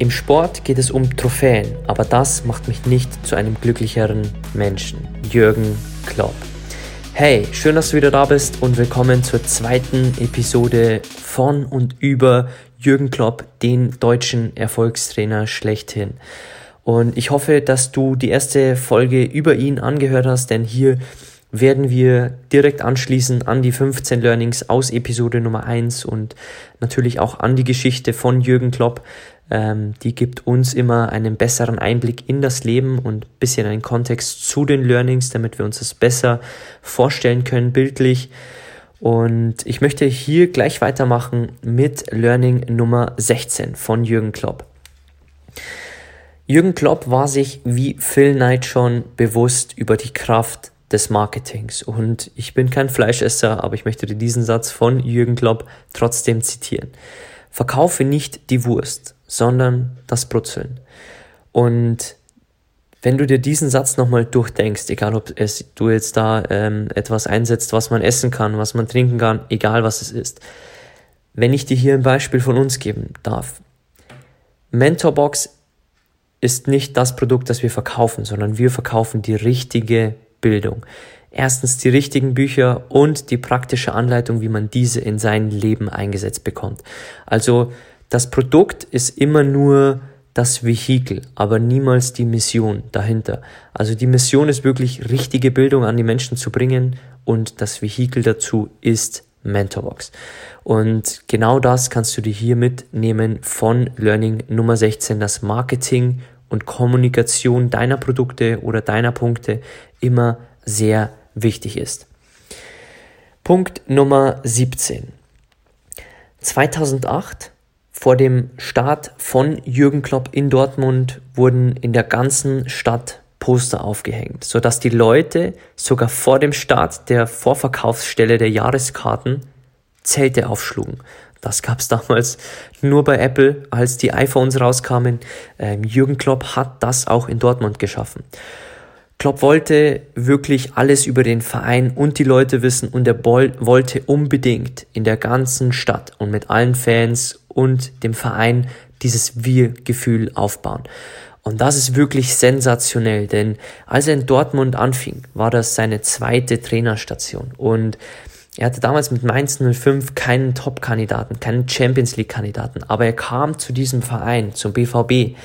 Im Sport geht es um Trophäen, aber das macht mich nicht zu einem glücklicheren Menschen. Jürgen Klopp. Hey, schön, dass du wieder da bist und willkommen zur zweiten Episode von und über Jürgen Klopp, den deutschen Erfolgstrainer schlechthin. Und ich hoffe, dass du die erste Folge über ihn angehört hast, denn hier werden wir direkt anschließen an die 15 Learnings aus Episode Nummer 1 und natürlich auch an die Geschichte von Jürgen Klopp. Ähm, die gibt uns immer einen besseren Einblick in das Leben und ein bisschen einen Kontext zu den Learnings, damit wir uns das besser vorstellen können, bildlich. Und ich möchte hier gleich weitermachen mit Learning Nummer 16 von Jürgen Klopp. Jürgen Klopp war sich wie Phil Knight schon bewusst über die Kraft des Marketings. Und ich bin kein Fleischesser, aber ich möchte dir diesen Satz von Jürgen Klopp trotzdem zitieren. Verkaufe nicht die Wurst, sondern das Brutzeln. Und wenn du dir diesen Satz nochmal durchdenkst, egal ob es, du jetzt da ähm, etwas einsetzt, was man essen kann, was man trinken kann, egal was es ist. Wenn ich dir hier ein Beispiel von uns geben darf. Mentorbox ist nicht das Produkt, das wir verkaufen, sondern wir verkaufen die richtige Bildung. Erstens die richtigen Bücher und die praktische Anleitung, wie man diese in sein Leben eingesetzt bekommt. Also das Produkt ist immer nur das Vehikel, aber niemals die Mission dahinter. Also die Mission ist wirklich richtige Bildung an die Menschen zu bringen und das Vehikel dazu ist Mentorbox. Und genau das kannst du dir hier mitnehmen von Learning Nummer 16, das Marketing und Kommunikation deiner Produkte oder deiner Punkte immer sehr wichtig ist. Punkt Nummer 17. 2008 vor dem Start von Jürgen Klopp in Dortmund wurden in der ganzen Stadt Poster aufgehängt, sodass die Leute sogar vor dem Start der Vorverkaufsstelle der Jahreskarten Zelte aufschlugen. Das gab es damals nur bei Apple, als die iPhones rauskamen. Ähm, Jürgen Klopp hat das auch in Dortmund geschaffen. Klopp wollte wirklich alles über den Verein und die Leute wissen und er wollte unbedingt in der ganzen Stadt und mit allen Fans und dem Verein dieses Wir-Gefühl aufbauen. Und das ist wirklich sensationell, denn als er in Dortmund anfing, war das seine zweite Trainerstation und er hatte damals mit Mainz 05 keinen Top-Kandidaten, keinen Champions League-Kandidaten, aber er kam zu diesem Verein, zum BVB,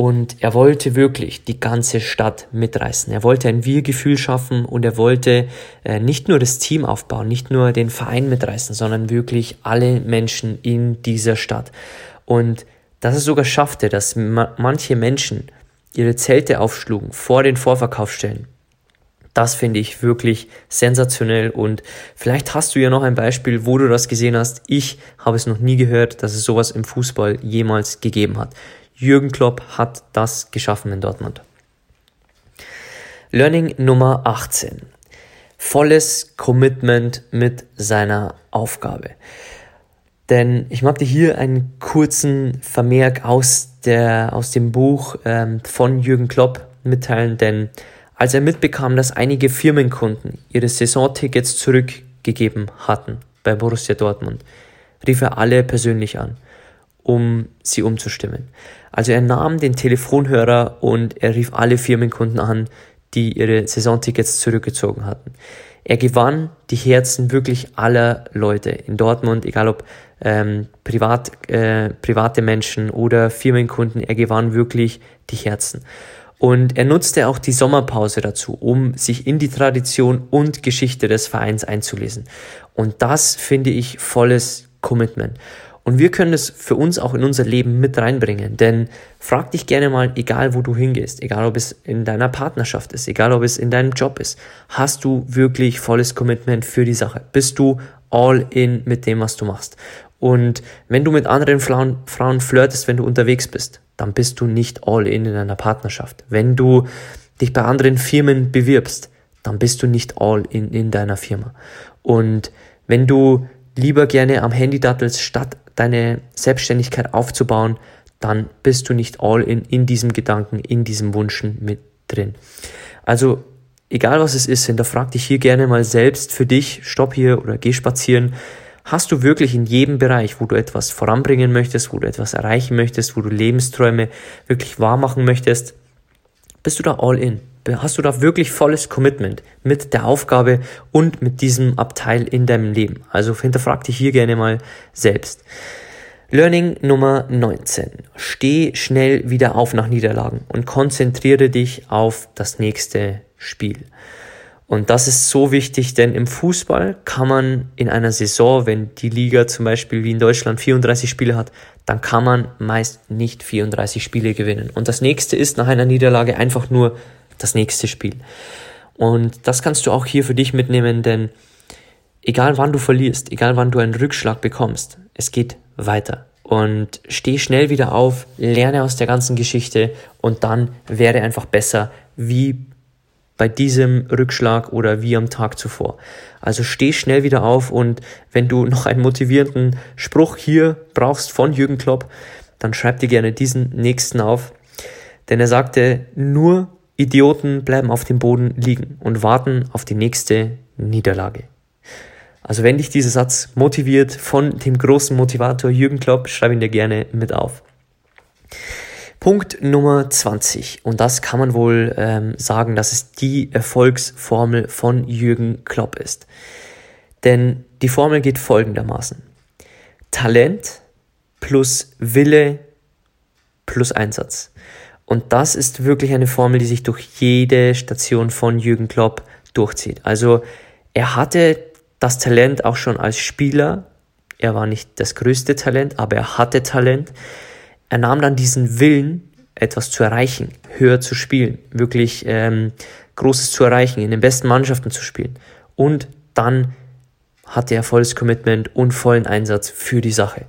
und er wollte wirklich die ganze Stadt mitreißen. Er wollte ein Wir-Gefühl schaffen und er wollte äh, nicht nur das Team aufbauen, nicht nur den Verein mitreißen, sondern wirklich alle Menschen in dieser Stadt. Und dass er sogar schaffte, dass ma manche Menschen ihre Zelte aufschlugen vor den Vorverkaufsstellen. Das finde ich wirklich sensationell und vielleicht hast du ja noch ein Beispiel, wo du das gesehen hast. Ich habe es noch nie gehört, dass es sowas im Fußball jemals gegeben hat. Jürgen Klopp hat das geschaffen in Dortmund. Learning Nummer 18. Volles Commitment mit seiner Aufgabe. Denn ich mag dir hier einen kurzen Vermerk aus, der, aus dem Buch ähm, von Jürgen Klopp mitteilen, denn als er mitbekam, dass einige Firmenkunden ihre Saisontickets zurückgegeben hatten bei Borussia Dortmund, rief er alle persönlich an um sie umzustimmen. Also er nahm den Telefonhörer und er rief alle Firmenkunden an, die ihre Saisontickets zurückgezogen hatten. Er gewann die Herzen wirklich aller Leute in Dortmund, egal ob ähm, privat, äh, private Menschen oder Firmenkunden, er gewann wirklich die Herzen. Und er nutzte auch die Sommerpause dazu, um sich in die Tradition und Geschichte des Vereins einzulesen. Und das finde ich volles Commitment. Und wir können es für uns auch in unser Leben mit reinbringen. Denn frag dich gerne mal, egal wo du hingehst, egal ob es in deiner Partnerschaft ist, egal ob es in deinem Job ist, hast du wirklich volles Commitment für die Sache? Bist du all in mit dem, was du machst? Und wenn du mit anderen Frauen, Frauen flirtest, wenn du unterwegs bist, dann bist du nicht all in in einer Partnerschaft. Wenn du dich bei anderen Firmen bewirbst, dann bist du nicht all in in deiner Firma. Und wenn du lieber gerne am Handy dattelst, statt deine Selbstständigkeit aufzubauen, dann bist du nicht all in in diesem Gedanken, in diesem Wunschen mit drin. Also egal was es ist, hinterfrag dich hier gerne mal selbst für dich, stopp hier oder geh spazieren. Hast du wirklich in jedem Bereich, wo du etwas voranbringen möchtest, wo du etwas erreichen möchtest, wo du Lebensträume wirklich wahr machen möchtest, bist du da all in? Hast du da wirklich volles Commitment mit der Aufgabe und mit diesem Abteil in deinem Leben? Also hinterfrag dich hier gerne mal selbst. Learning Nummer 19. Steh schnell wieder auf nach Niederlagen und konzentriere dich auf das nächste Spiel. Und das ist so wichtig, denn im Fußball kann man in einer Saison, wenn die Liga zum Beispiel wie in Deutschland 34 Spiele hat, dann kann man meist nicht 34 Spiele gewinnen. Und das nächste ist nach einer Niederlage einfach nur das nächste Spiel. Und das kannst du auch hier für dich mitnehmen, denn egal wann du verlierst, egal wann du einen Rückschlag bekommst, es geht weiter. Und steh schnell wieder auf, lerne aus der ganzen Geschichte und dann wäre einfach besser wie bei diesem Rückschlag oder wie am Tag zuvor. Also steh schnell wieder auf und wenn du noch einen motivierenden Spruch hier brauchst von Jürgen Klopp, dann schreib dir gerne diesen nächsten auf. Denn er sagte, nur Idioten bleiben auf dem Boden liegen und warten auf die nächste Niederlage. Also wenn dich dieser Satz motiviert von dem großen Motivator Jürgen Klopp, schreib ihn dir gerne mit auf. Punkt Nummer 20. Und das kann man wohl ähm, sagen, dass es die Erfolgsformel von Jürgen Klopp ist. Denn die Formel geht folgendermaßen. Talent plus Wille plus Einsatz. Und das ist wirklich eine Formel, die sich durch jede Station von Jürgen Klopp durchzieht. Also er hatte das Talent auch schon als Spieler. Er war nicht das größte Talent, aber er hatte Talent. Er nahm dann diesen Willen, etwas zu erreichen, höher zu spielen, wirklich ähm, Großes zu erreichen, in den besten Mannschaften zu spielen. Und dann hatte er volles Commitment und vollen Einsatz für die Sache.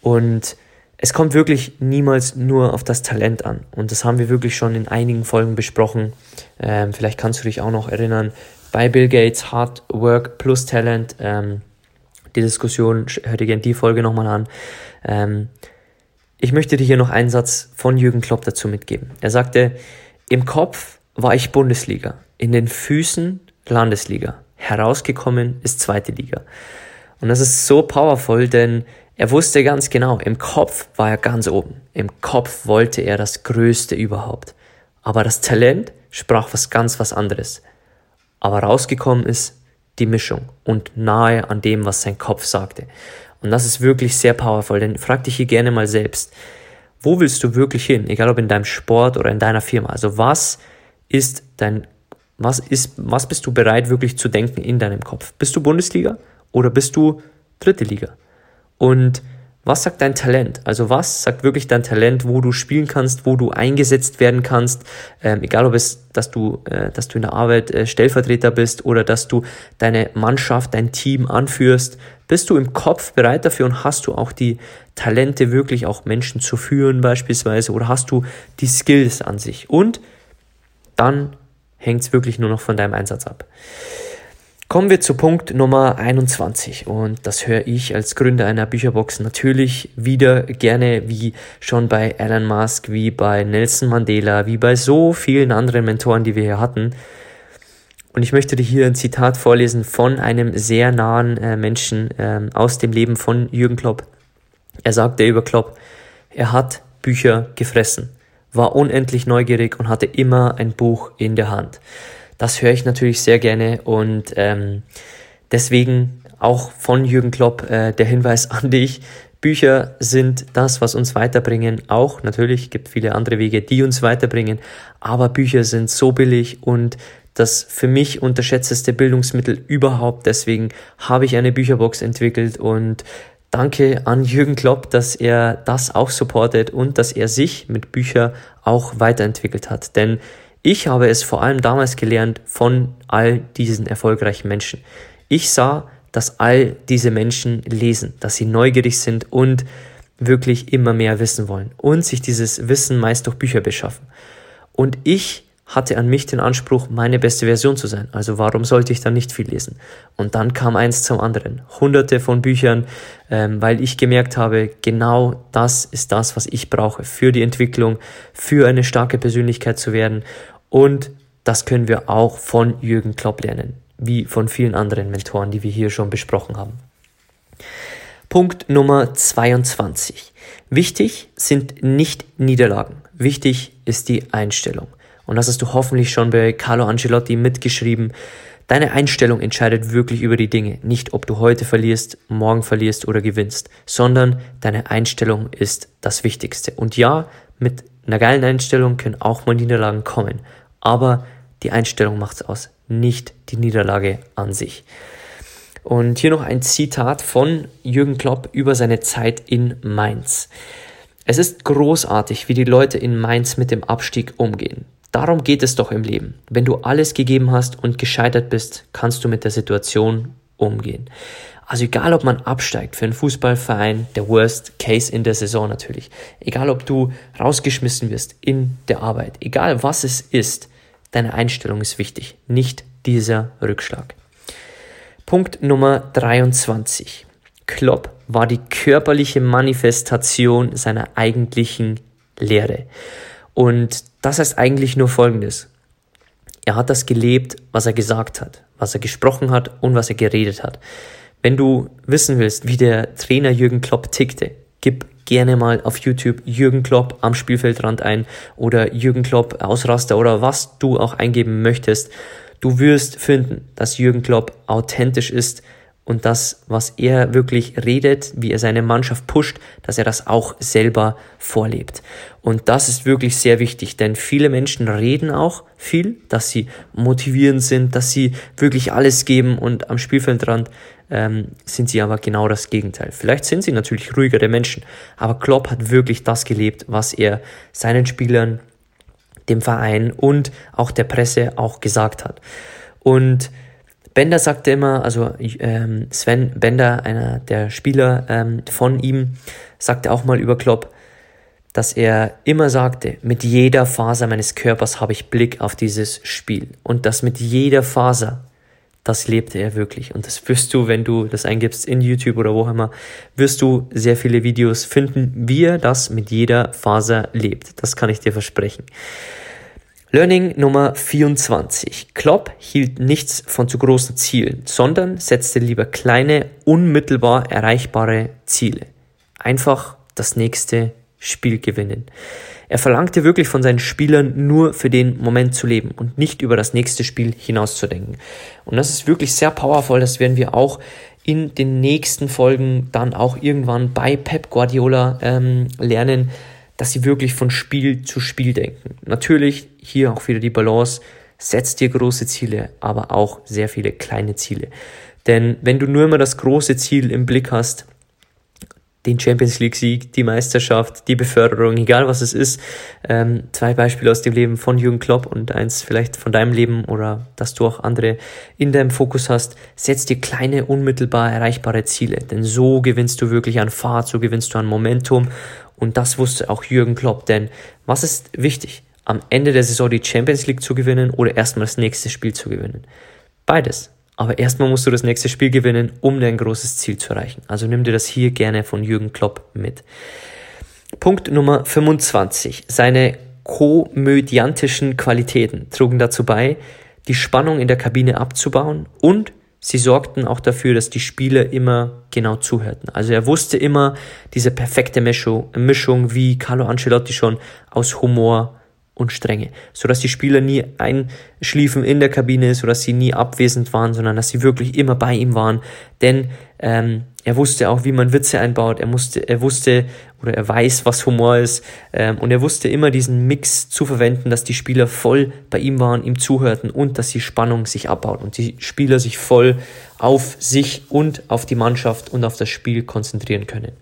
Und es kommt wirklich niemals nur auf das Talent an. Und das haben wir wirklich schon in einigen Folgen besprochen. Ähm, vielleicht kannst du dich auch noch erinnern, bei Bill Gates Hard Work plus Talent. Ähm, die Diskussion, hör dir gerne die Folge nochmal an. Ähm, ich möchte dir hier noch einen Satz von Jürgen Klopp dazu mitgeben. Er sagte, im Kopf war ich Bundesliga, in den Füßen Landesliga, herausgekommen ist zweite Liga. Und das ist so powerful, denn er wusste ganz genau, im Kopf war er ganz oben. Im Kopf wollte er das Größte überhaupt. Aber das Talent sprach was ganz was anderes. Aber rausgekommen ist die Mischung und nahe an dem, was sein Kopf sagte. Und das ist wirklich sehr powerful, denn frag dich hier gerne mal selbst, wo willst du wirklich hin? Egal ob in deinem Sport oder in deiner Firma. Also was ist dein, was ist, was bist du bereit wirklich zu denken in deinem Kopf? Bist du Bundesliga oder bist du dritte Liga? Und was sagt dein Talent? Also was sagt wirklich dein Talent, wo du spielen kannst, wo du eingesetzt werden kannst, ähm, egal ob es, dass du, äh, dass du in der Arbeit äh, Stellvertreter bist oder dass du deine Mannschaft, dein Team anführst, bist du im Kopf bereit dafür und hast du auch die Talente wirklich auch Menschen zu führen beispielsweise oder hast du die Skills an sich? Und dann hängt es wirklich nur noch von deinem Einsatz ab. Kommen wir zu Punkt Nummer 21 und das höre ich als Gründer einer Bücherbox natürlich wieder gerne wie schon bei Elon Musk, wie bei Nelson Mandela, wie bei so vielen anderen Mentoren, die wir hier hatten. Und ich möchte dir hier ein Zitat vorlesen von einem sehr nahen äh, Menschen äh, aus dem Leben von Jürgen Klopp. Er sagte über Klopp, er hat Bücher gefressen, war unendlich neugierig und hatte immer ein Buch in der Hand. Das höre ich natürlich sehr gerne und ähm, deswegen auch von Jürgen Klopp äh, der Hinweis an dich. Bücher sind das, was uns weiterbringen. Auch natürlich gibt viele andere Wege, die uns weiterbringen. Aber Bücher sind so billig und das für mich unterschätzteste Bildungsmittel überhaupt. Deswegen habe ich eine Bücherbox entwickelt und Danke an Jürgen Klopp, dass er das auch supportet und dass er sich mit Büchern auch weiterentwickelt hat. Denn ich habe es vor allem damals gelernt von all diesen erfolgreichen Menschen. Ich sah, dass all diese Menschen lesen, dass sie neugierig sind und wirklich immer mehr wissen wollen und sich dieses Wissen meist durch Bücher beschaffen. Und ich hatte an mich den Anspruch, meine beste Version zu sein. Also warum sollte ich dann nicht viel lesen? Und dann kam eins zum anderen. Hunderte von Büchern, ähm, weil ich gemerkt habe, genau das ist das, was ich brauche für die Entwicklung, für eine starke Persönlichkeit zu werden. Und das können wir auch von Jürgen Klopp lernen, wie von vielen anderen Mentoren, die wir hier schon besprochen haben. Punkt Nummer 22. Wichtig sind nicht Niederlagen. Wichtig ist die Einstellung und das hast du hoffentlich schon bei Carlo Ancelotti mitgeschrieben, deine Einstellung entscheidet wirklich über die Dinge. Nicht, ob du heute verlierst, morgen verlierst oder gewinnst, sondern deine Einstellung ist das Wichtigste. Und ja, mit einer geilen Einstellung können auch mal Niederlagen kommen, aber die Einstellung macht's aus, nicht die Niederlage an sich. Und hier noch ein Zitat von Jürgen Klopp über seine Zeit in Mainz. Es ist großartig, wie die Leute in Mainz mit dem Abstieg umgehen. Darum geht es doch im Leben. Wenn du alles gegeben hast und gescheitert bist, kannst du mit der Situation umgehen. Also egal, ob man absteigt für einen Fußballverein, der Worst Case in der Saison natürlich. Egal, ob du rausgeschmissen wirst in der Arbeit. Egal, was es ist, deine Einstellung ist wichtig, nicht dieser Rückschlag. Punkt Nummer 23. Klopp war die körperliche Manifestation seiner eigentlichen Lehre. Und das heißt eigentlich nur Folgendes. Er hat das gelebt, was er gesagt hat, was er gesprochen hat und was er geredet hat. Wenn du wissen willst, wie der Trainer Jürgen Klopp tickte, gib gerne mal auf YouTube Jürgen Klopp am Spielfeldrand ein oder Jürgen Klopp Ausraster oder was du auch eingeben möchtest. Du wirst finden, dass Jürgen Klopp authentisch ist, und das, was er wirklich redet, wie er seine Mannschaft pusht, dass er das auch selber vorlebt. Und das ist wirklich sehr wichtig, denn viele Menschen reden auch viel, dass sie motivierend sind, dass sie wirklich alles geben und am Spielfeldrand ähm, sind sie aber genau das Gegenteil. Vielleicht sind sie natürlich ruhigere Menschen, aber Klopp hat wirklich das gelebt, was er seinen Spielern, dem Verein und auch der Presse auch gesagt hat. Und Bender sagte immer, also ähm, Sven Bender, einer der Spieler ähm, von ihm, sagte auch mal über Klopp, dass er immer sagte, mit jeder Faser meines Körpers habe ich Blick auf dieses Spiel. Und das mit jeder Faser, das lebte er wirklich. Und das wirst du, wenn du das eingibst in YouTube oder wo immer, wirst du sehr viele Videos finden, wie er das mit jeder Faser lebt. Das kann ich dir versprechen. Learning Nummer 24. Klopp hielt nichts von zu großen Zielen, sondern setzte lieber kleine, unmittelbar erreichbare Ziele. Einfach das nächste Spiel gewinnen. Er verlangte wirklich von seinen Spielern nur für den Moment zu leben und nicht über das nächste Spiel hinauszudenken. Und das ist wirklich sehr powerful, das werden wir auch in den nächsten Folgen dann auch irgendwann bei Pep Guardiola ähm, lernen, dass sie wirklich von Spiel zu Spiel denken. Natürlich hier auch wieder die Balance, setzt dir große Ziele, aber auch sehr viele kleine Ziele. Denn wenn du nur immer das große Ziel im Blick hast, den Champions League Sieg, die Meisterschaft, die Beförderung, egal was es ist. Ähm, zwei Beispiele aus dem Leben von Jürgen Klopp und eins vielleicht von deinem Leben oder dass du auch andere in deinem Fokus hast. Setz dir kleine, unmittelbar erreichbare Ziele, denn so gewinnst du wirklich an Fahrt, so gewinnst du an Momentum und das wusste auch Jürgen Klopp, denn was ist wichtig? Am Ende der Saison die Champions League zu gewinnen oder erstmal das nächste Spiel zu gewinnen? Beides. Aber erstmal musst du das nächste Spiel gewinnen, um dein großes Ziel zu erreichen. Also nimm dir das hier gerne von Jürgen Klopp mit. Punkt Nummer 25. Seine komödiantischen Qualitäten trugen dazu bei, die Spannung in der Kabine abzubauen und sie sorgten auch dafür, dass die Spieler immer genau zuhörten. Also er wusste immer diese perfekte Mischung, wie Carlo Ancelotti schon aus Humor und Strenge, sodass die Spieler nie einschliefen in der Kabine, sodass sie nie abwesend waren, sondern dass sie wirklich immer bei ihm waren. Denn ähm, er wusste auch, wie man Witze einbaut. Er musste, er wusste oder er weiß, was Humor ist. Ähm, und er wusste immer diesen Mix zu verwenden, dass die Spieler voll bei ihm waren, ihm zuhörten und dass die Spannung sich abbaut und die Spieler sich voll auf sich und auf die Mannschaft und auf das Spiel konzentrieren können.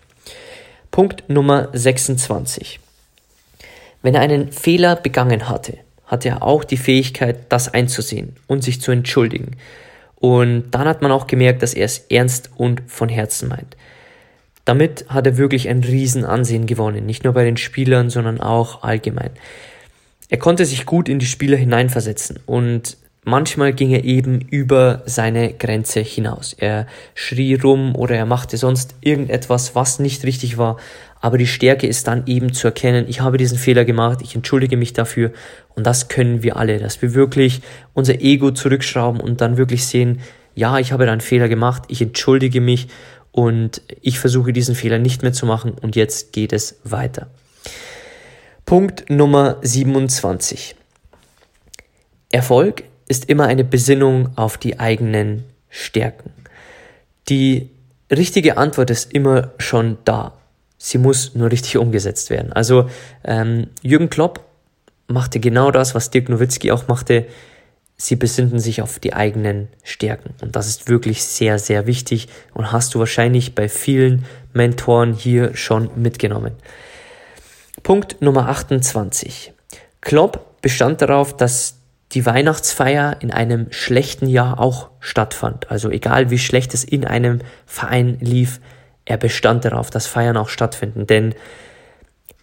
Punkt Nummer 26. Wenn er einen Fehler begangen hatte, hatte er auch die Fähigkeit, das einzusehen und sich zu entschuldigen. Und dann hat man auch gemerkt, dass er es ernst und von Herzen meint. Damit hat er wirklich ein Riesenansehen gewonnen, nicht nur bei den Spielern, sondern auch allgemein. Er konnte sich gut in die Spieler hineinversetzen und manchmal ging er eben über seine Grenze hinaus. Er schrie rum oder er machte sonst irgendetwas, was nicht richtig war, aber die Stärke ist dann eben zu erkennen, ich habe diesen Fehler gemacht, ich entschuldige mich dafür und das können wir alle, dass wir wirklich unser Ego zurückschrauben und dann wirklich sehen, ja, ich habe da einen Fehler gemacht, ich entschuldige mich und ich versuche diesen Fehler nicht mehr zu machen und jetzt geht es weiter. Punkt Nummer 27. Erfolg ist immer eine Besinnung auf die eigenen Stärken. Die richtige Antwort ist immer schon da. Sie muss nur richtig umgesetzt werden. Also ähm, Jürgen Klopp machte genau das, was Dirk Nowitzki auch machte. Sie besinnen sich auf die eigenen Stärken. Und das ist wirklich sehr, sehr wichtig und hast du wahrscheinlich bei vielen Mentoren hier schon mitgenommen. Punkt Nummer 28. Klopp bestand darauf, dass die Weihnachtsfeier in einem schlechten Jahr auch stattfand. Also egal wie schlecht es in einem Verein lief, er bestand darauf, dass Feiern auch stattfinden. Denn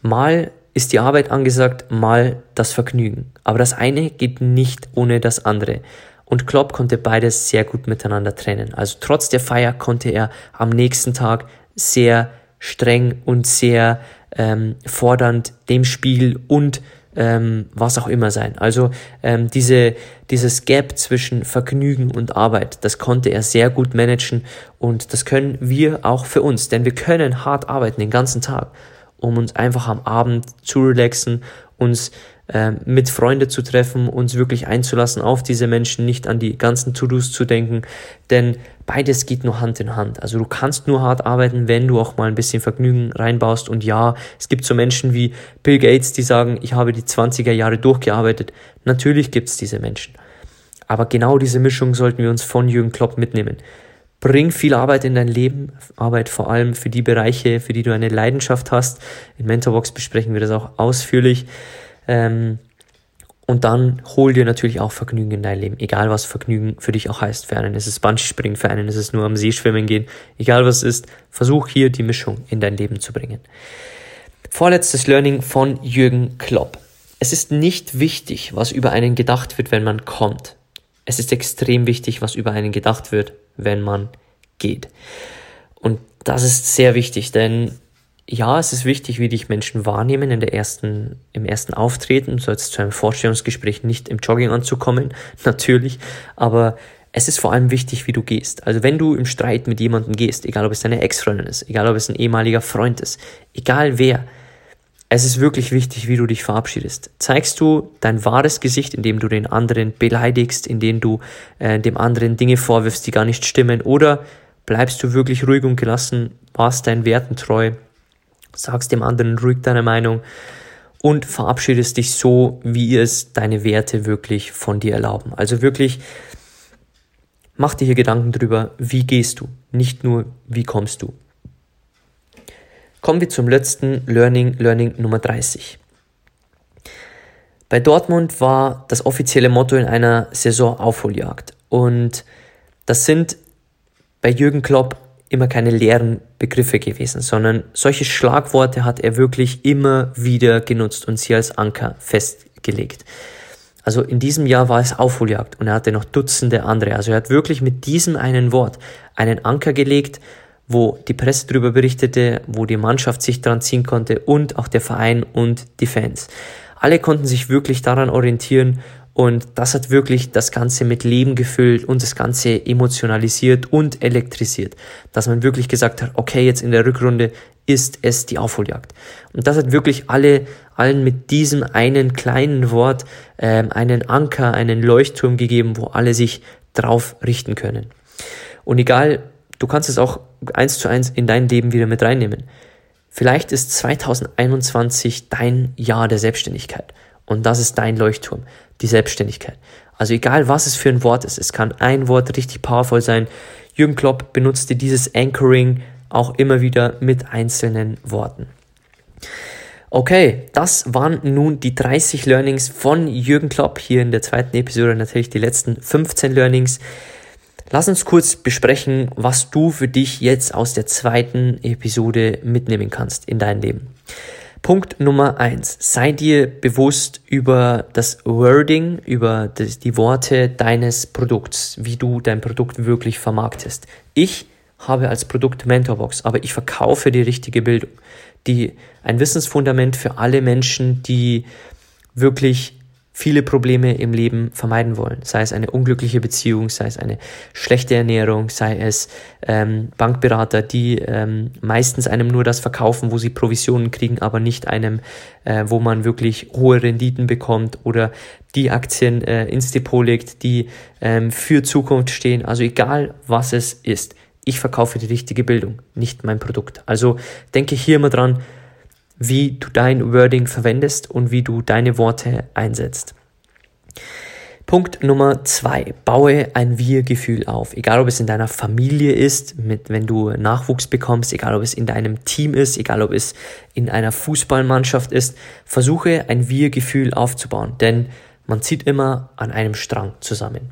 mal ist die Arbeit angesagt, mal das Vergnügen. Aber das eine geht nicht ohne das andere. Und Klopp konnte beides sehr gut miteinander trennen. Also trotz der Feier konnte er am nächsten Tag sehr streng und sehr ähm, fordernd dem Spiel und ähm, was auch immer sein. Also ähm, diese, dieses Gap zwischen Vergnügen und Arbeit, das konnte er sehr gut managen und das können wir auch für uns, denn wir können hart arbeiten den ganzen Tag, um uns einfach am Abend zu relaxen, uns ähm, mit Freunden zu treffen, uns wirklich einzulassen auf diese Menschen, nicht an die ganzen To-Dos zu denken, denn beides geht nur Hand in Hand. Also du kannst nur hart arbeiten, wenn du auch mal ein bisschen Vergnügen reinbaust und ja, es gibt so Menschen wie Bill Gates, die sagen, ich habe die 20er Jahre durchgearbeitet. Natürlich gibt es diese Menschen. Aber genau diese Mischung sollten wir uns von Jürgen Klopp mitnehmen. Bring viel Arbeit in dein Leben, Arbeit vor allem für die Bereiche, für die du eine Leidenschaft hast. In Mentorbox besprechen wir das auch ausführlich. Ähm, und dann hol dir natürlich auch Vergnügen in dein Leben. Egal was Vergnügen für dich auch heißt. Für einen ist es Bungee-Springen, für einen ist es nur am See schwimmen gehen. Egal was es ist, versuch hier die Mischung in dein Leben zu bringen. Vorletztes Learning von Jürgen Klopp. Es ist nicht wichtig, was über einen gedacht wird, wenn man kommt. Es ist extrem wichtig, was über einen gedacht wird, wenn man geht. Und das ist sehr wichtig, denn ja, es ist wichtig, wie dich Menschen wahrnehmen in der ersten, im ersten Auftreten. So jetzt zu einem Vorstellungsgespräch nicht im Jogging anzukommen, natürlich. Aber es ist vor allem wichtig, wie du gehst. Also wenn du im Streit mit jemandem gehst, egal ob es deine Ex-Freundin ist, egal ob es ein ehemaliger Freund ist, egal wer, es ist wirklich wichtig, wie du dich verabschiedest. Zeigst du dein wahres Gesicht, indem du den anderen beleidigst, indem du äh, dem anderen Dinge vorwirfst, die gar nicht stimmen, oder bleibst du wirklich ruhig und gelassen, warst deinen Werten treu sagst dem anderen ruhig deine Meinung und verabschiedest dich so, wie es deine Werte wirklich von dir erlauben. Also wirklich, mach dir hier Gedanken drüber, wie gehst du, nicht nur, wie kommst du. Kommen wir zum letzten Learning, Learning Nummer 30. Bei Dortmund war das offizielle Motto in einer Saison Aufholjagd. Und das sind bei Jürgen Klopp immer keine leeren Begriffe gewesen, sondern solche Schlagworte hat er wirklich immer wieder genutzt und sie als Anker festgelegt. Also in diesem Jahr war es Aufholjagd und er hatte noch Dutzende andere. Also er hat wirklich mit diesem einen Wort einen Anker gelegt, wo die Presse darüber berichtete, wo die Mannschaft sich dran ziehen konnte und auch der Verein und die Fans. Alle konnten sich wirklich daran orientieren und das hat wirklich das Ganze mit Leben gefüllt und das Ganze emotionalisiert und elektrisiert. Dass man wirklich gesagt hat, okay, jetzt in der Rückrunde ist es die Aufholjagd. Und das hat wirklich alle, allen mit diesem einen kleinen Wort ähm, einen Anker, einen Leuchtturm gegeben, wo alle sich drauf richten können. Und egal, du kannst es auch eins zu eins in dein Leben wieder mit reinnehmen. Vielleicht ist 2021 dein Jahr der Selbstständigkeit. Und das ist dein Leuchtturm, die Selbstständigkeit. Also egal, was es für ein Wort ist, es kann ein Wort richtig powerful sein. Jürgen Klopp benutzte dieses Anchoring auch immer wieder mit einzelnen Worten. Okay, das waren nun die 30 Learnings von Jürgen Klopp. Hier in der zweiten Episode natürlich die letzten 15 Learnings. Lass uns kurz besprechen, was du für dich jetzt aus der zweiten Episode mitnehmen kannst in dein Leben. Punkt Nummer eins: Sei dir bewusst über das Wording, über die Worte deines Produkts, wie du dein Produkt wirklich vermarktest. Ich habe als Produkt Mentorbox, aber ich verkaufe die richtige Bildung, die ein Wissensfundament für alle Menschen, die wirklich viele Probleme im Leben vermeiden wollen. Sei es eine unglückliche Beziehung, sei es eine schlechte Ernährung, sei es ähm, Bankberater, die ähm, meistens einem nur das verkaufen, wo sie Provisionen kriegen, aber nicht einem, äh, wo man wirklich hohe Renditen bekommt oder die Aktien äh, ins Depot legt, die ähm, für Zukunft stehen. Also egal, was es ist. Ich verkaufe die richtige Bildung, nicht mein Produkt. Also denke hier immer dran, wie du dein Wording verwendest und wie du deine Worte einsetzt. Punkt Nummer zwei, baue ein Wir-Gefühl auf. Egal ob es in deiner Familie ist, mit, wenn du Nachwuchs bekommst, egal ob es in deinem Team ist, egal ob es in einer Fußballmannschaft ist, versuche ein Wir-Gefühl aufzubauen, denn man zieht immer an einem Strang zusammen.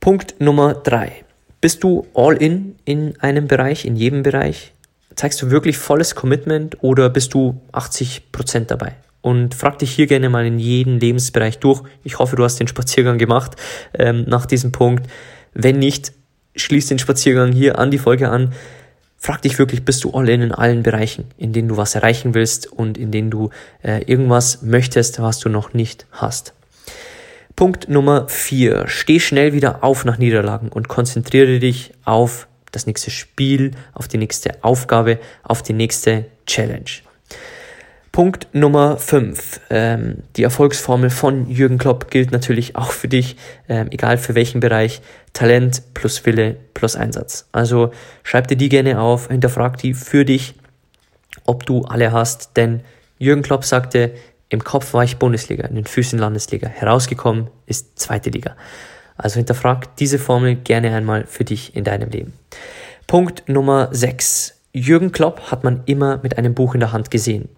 Punkt Nummer drei, bist du all in in einem Bereich, in jedem Bereich? Zeigst du wirklich volles Commitment oder bist du 80% dabei? Und frag dich hier gerne mal in jeden Lebensbereich durch. Ich hoffe, du hast den Spaziergang gemacht ähm, nach diesem Punkt. Wenn nicht, schließ den Spaziergang hier an die Folge an. Frag dich wirklich, bist du all in in allen Bereichen, in denen du was erreichen willst und in denen du äh, irgendwas möchtest, was du noch nicht hast. Punkt Nummer vier: Steh schnell wieder auf nach Niederlagen und konzentriere dich auf das nächste Spiel, auf die nächste Aufgabe, auf die nächste Challenge. Punkt Nummer 5. Ähm, die Erfolgsformel von Jürgen Klopp gilt natürlich auch für dich, ähm, egal für welchen Bereich. Talent plus Wille plus Einsatz. Also schreib dir die gerne auf, hinterfrag die für dich, ob du alle hast. Denn Jürgen Klopp sagte, im Kopf war ich Bundesliga, in den Füßen Landesliga. Herausgekommen ist zweite Liga. Also hinterfrag diese Formel gerne einmal für dich in deinem Leben. Punkt Nummer 6. Jürgen Klopp hat man immer mit einem Buch in der Hand gesehen.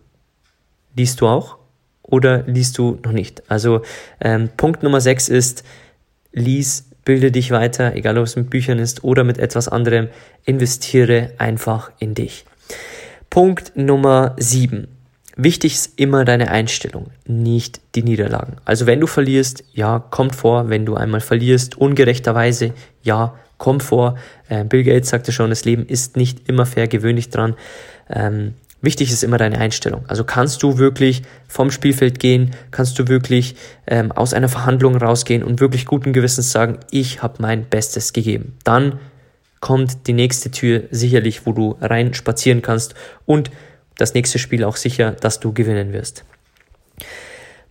Liest du auch oder liest du noch nicht? Also ähm, Punkt Nummer 6 ist, lies, bilde dich weiter, egal ob es mit Büchern ist oder mit etwas anderem, investiere einfach in dich. Punkt Nummer 7. Wichtig ist immer deine Einstellung, nicht die Niederlagen. Also wenn du verlierst, ja, kommt vor. Wenn du einmal verlierst, ungerechterweise, ja, kommt vor. Äh, Bill Gates sagte schon, das Leben ist nicht immer fair, gewöhnlich dran. Ähm, wichtig ist immer deine Einstellung. Also kannst du wirklich vom Spielfeld gehen, kannst du wirklich ähm, aus einer Verhandlung rausgehen und wirklich guten Gewissens sagen, ich habe mein Bestes gegeben. Dann kommt die nächste Tür sicherlich, wo du rein spazieren kannst und das nächste Spiel auch sicher, dass du gewinnen wirst.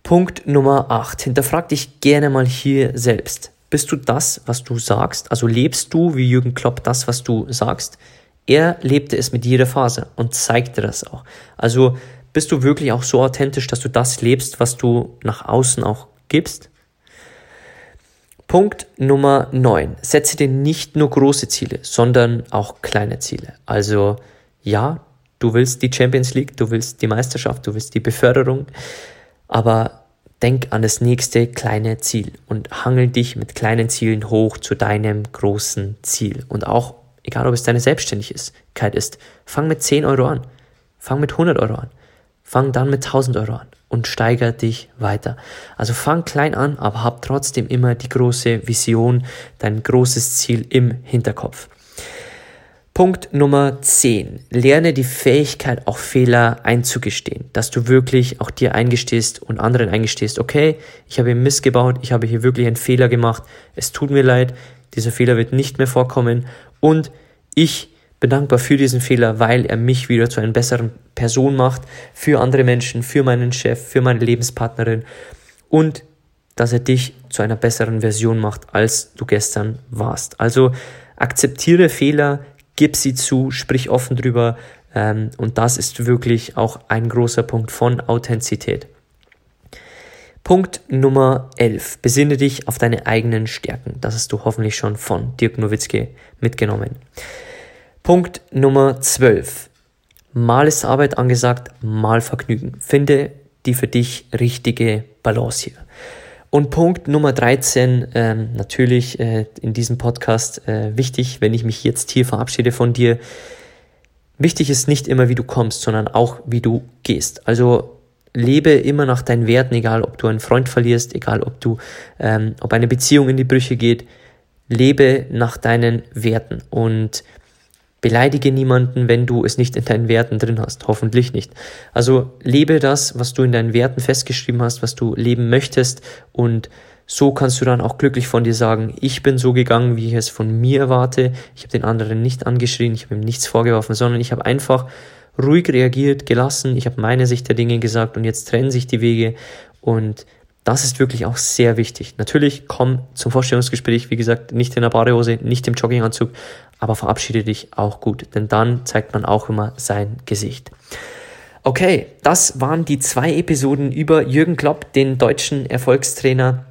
Punkt Nummer 8. Hinterfrag dich gerne mal hier selbst. Bist du das, was du sagst? Also lebst du wie Jürgen Klopp das, was du sagst? Er lebte es mit jeder Phase und zeigte das auch. Also bist du wirklich auch so authentisch, dass du das lebst, was du nach außen auch gibst? Punkt Nummer 9. Setze dir nicht nur große Ziele, sondern auch kleine Ziele. Also ja, Du willst die Champions League, du willst die Meisterschaft, du willst die Beförderung, aber denk an das nächste kleine Ziel und hangel dich mit kleinen Zielen hoch zu deinem großen Ziel. Und auch, egal ob es deine Selbstständigkeit ist, fang mit 10 Euro an, fang mit 100 Euro an, fang dann mit 1000 Euro an und steiger dich weiter. Also fang klein an, aber hab trotzdem immer die große Vision, dein großes Ziel im Hinterkopf. Punkt Nummer 10. Lerne die Fähigkeit, auch Fehler einzugestehen. Dass du wirklich auch dir eingestehst und anderen eingestehst, okay, ich habe hier Mist gebaut, ich habe hier wirklich einen Fehler gemacht, es tut mir leid, dieser Fehler wird nicht mehr vorkommen und ich bin dankbar für diesen Fehler, weil er mich wieder zu einer besseren Person macht, für andere Menschen, für meinen Chef, für meine Lebenspartnerin und dass er dich zu einer besseren Version macht, als du gestern warst. Also Akzeptiere Fehler, gib sie zu, sprich offen drüber. Ähm, und das ist wirklich auch ein großer Punkt von Authentizität. Punkt Nummer 11. Besinne dich auf deine eigenen Stärken. Das hast du hoffentlich schon von Dirk Nowitzki mitgenommen. Punkt Nummer 12. Mal ist Arbeit angesagt, mal Vergnügen. Finde die für dich richtige Balance hier. Und Punkt Nummer 13, ähm, natürlich äh, in diesem Podcast äh, wichtig, wenn ich mich jetzt hier verabschiede von dir. Wichtig ist nicht immer, wie du kommst, sondern auch, wie du gehst. Also lebe immer nach deinen Werten, egal ob du einen Freund verlierst, egal ob du, ähm, ob eine Beziehung in die Brüche geht. Lebe nach deinen Werten und Beleidige niemanden, wenn du es nicht in deinen Werten drin hast. Hoffentlich nicht. Also lebe das, was du in deinen Werten festgeschrieben hast, was du leben möchtest und so kannst du dann auch glücklich von dir sagen, ich bin so gegangen, wie ich es von mir erwarte. Ich habe den anderen nicht angeschrien, ich habe ihm nichts vorgeworfen, sondern ich habe einfach ruhig reagiert, gelassen, ich habe meine Sicht der Dinge gesagt und jetzt trennen sich die Wege und das ist wirklich auch sehr wichtig. Natürlich komm zum Vorstellungsgespräch, wie gesagt, nicht in der Badehose, nicht im Jogginganzug, aber verabschiede dich auch gut, denn dann zeigt man auch immer sein Gesicht. Okay, das waren die zwei Episoden über Jürgen Klopp, den deutschen Erfolgstrainer,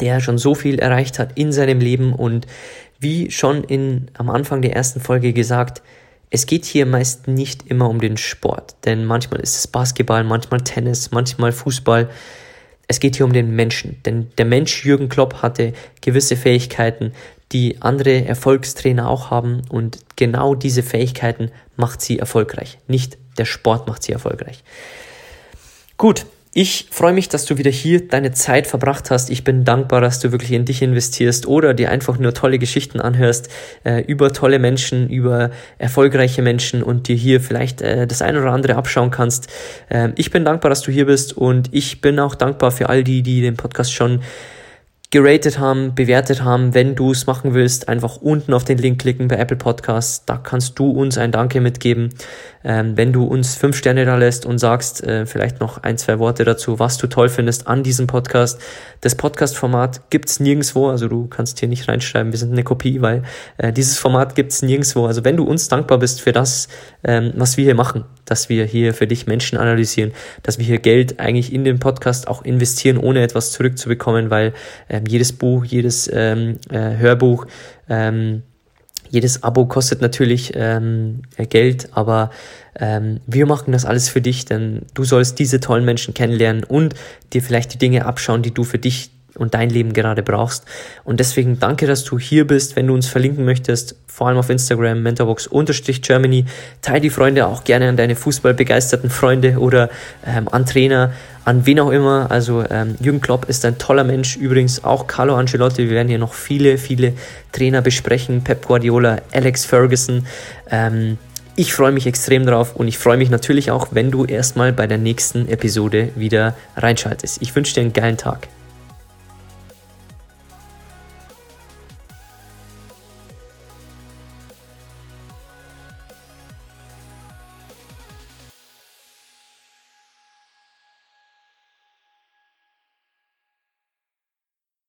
der schon so viel erreicht hat in seinem Leben und wie schon in, am Anfang der ersten Folge gesagt, es geht hier meist nicht immer um den Sport, denn manchmal ist es Basketball, manchmal Tennis, manchmal Fußball. Es geht hier um den Menschen, denn der Mensch Jürgen Klopp hatte gewisse Fähigkeiten, die andere Erfolgstrainer auch haben und genau diese Fähigkeiten macht sie erfolgreich. Nicht der Sport macht sie erfolgreich. Gut, ich freue mich, dass du wieder hier deine Zeit verbracht hast. Ich bin dankbar, dass du wirklich in dich investierst oder dir einfach nur tolle Geschichten anhörst äh, über tolle Menschen, über erfolgreiche Menschen und dir hier vielleicht äh, das eine oder andere abschauen kannst. Äh, ich bin dankbar, dass du hier bist und ich bin auch dankbar für all die, die den Podcast schon geratet haben, bewertet haben. Wenn du es machen willst, einfach unten auf den Link klicken bei Apple Podcasts. Da kannst du uns ein Danke mitgeben. Ähm, wenn du uns fünf Sterne da lässt und sagst äh, vielleicht noch ein, zwei Worte dazu, was du toll findest an diesem Podcast. Das Podcast-Format gibt's nirgendwo, also du kannst hier nicht reinschreiben, wir sind eine Kopie, weil äh, dieses Format gibt's nirgendwo. Also wenn du uns dankbar bist für das, ähm, was wir hier machen, dass wir hier für dich Menschen analysieren, dass wir hier Geld eigentlich in den Podcast auch investieren, ohne etwas zurückzubekommen, weil ähm, jedes Buch, jedes ähm, äh, Hörbuch, ähm, jedes Abo kostet natürlich ähm, Geld, aber ähm, wir machen das alles für dich, denn du sollst diese tollen Menschen kennenlernen und dir vielleicht die Dinge abschauen, die du für dich und dein Leben gerade brauchst. Und deswegen danke, dass du hier bist. Wenn du uns verlinken möchtest, vor allem auf Instagram, mentorbox-germany, teile die Freunde auch gerne an deine fußballbegeisterten Freunde oder ähm, an Trainer, an wen auch immer. Also ähm, Jürgen Klopp ist ein toller Mensch. Übrigens auch Carlo Ancelotti. Wir werden hier noch viele, viele Trainer besprechen. Pep Guardiola, Alex Ferguson. Ähm, ich freue mich extrem drauf und ich freue mich natürlich auch, wenn du erstmal bei der nächsten Episode wieder reinschaltest. Ich wünsche dir einen geilen Tag.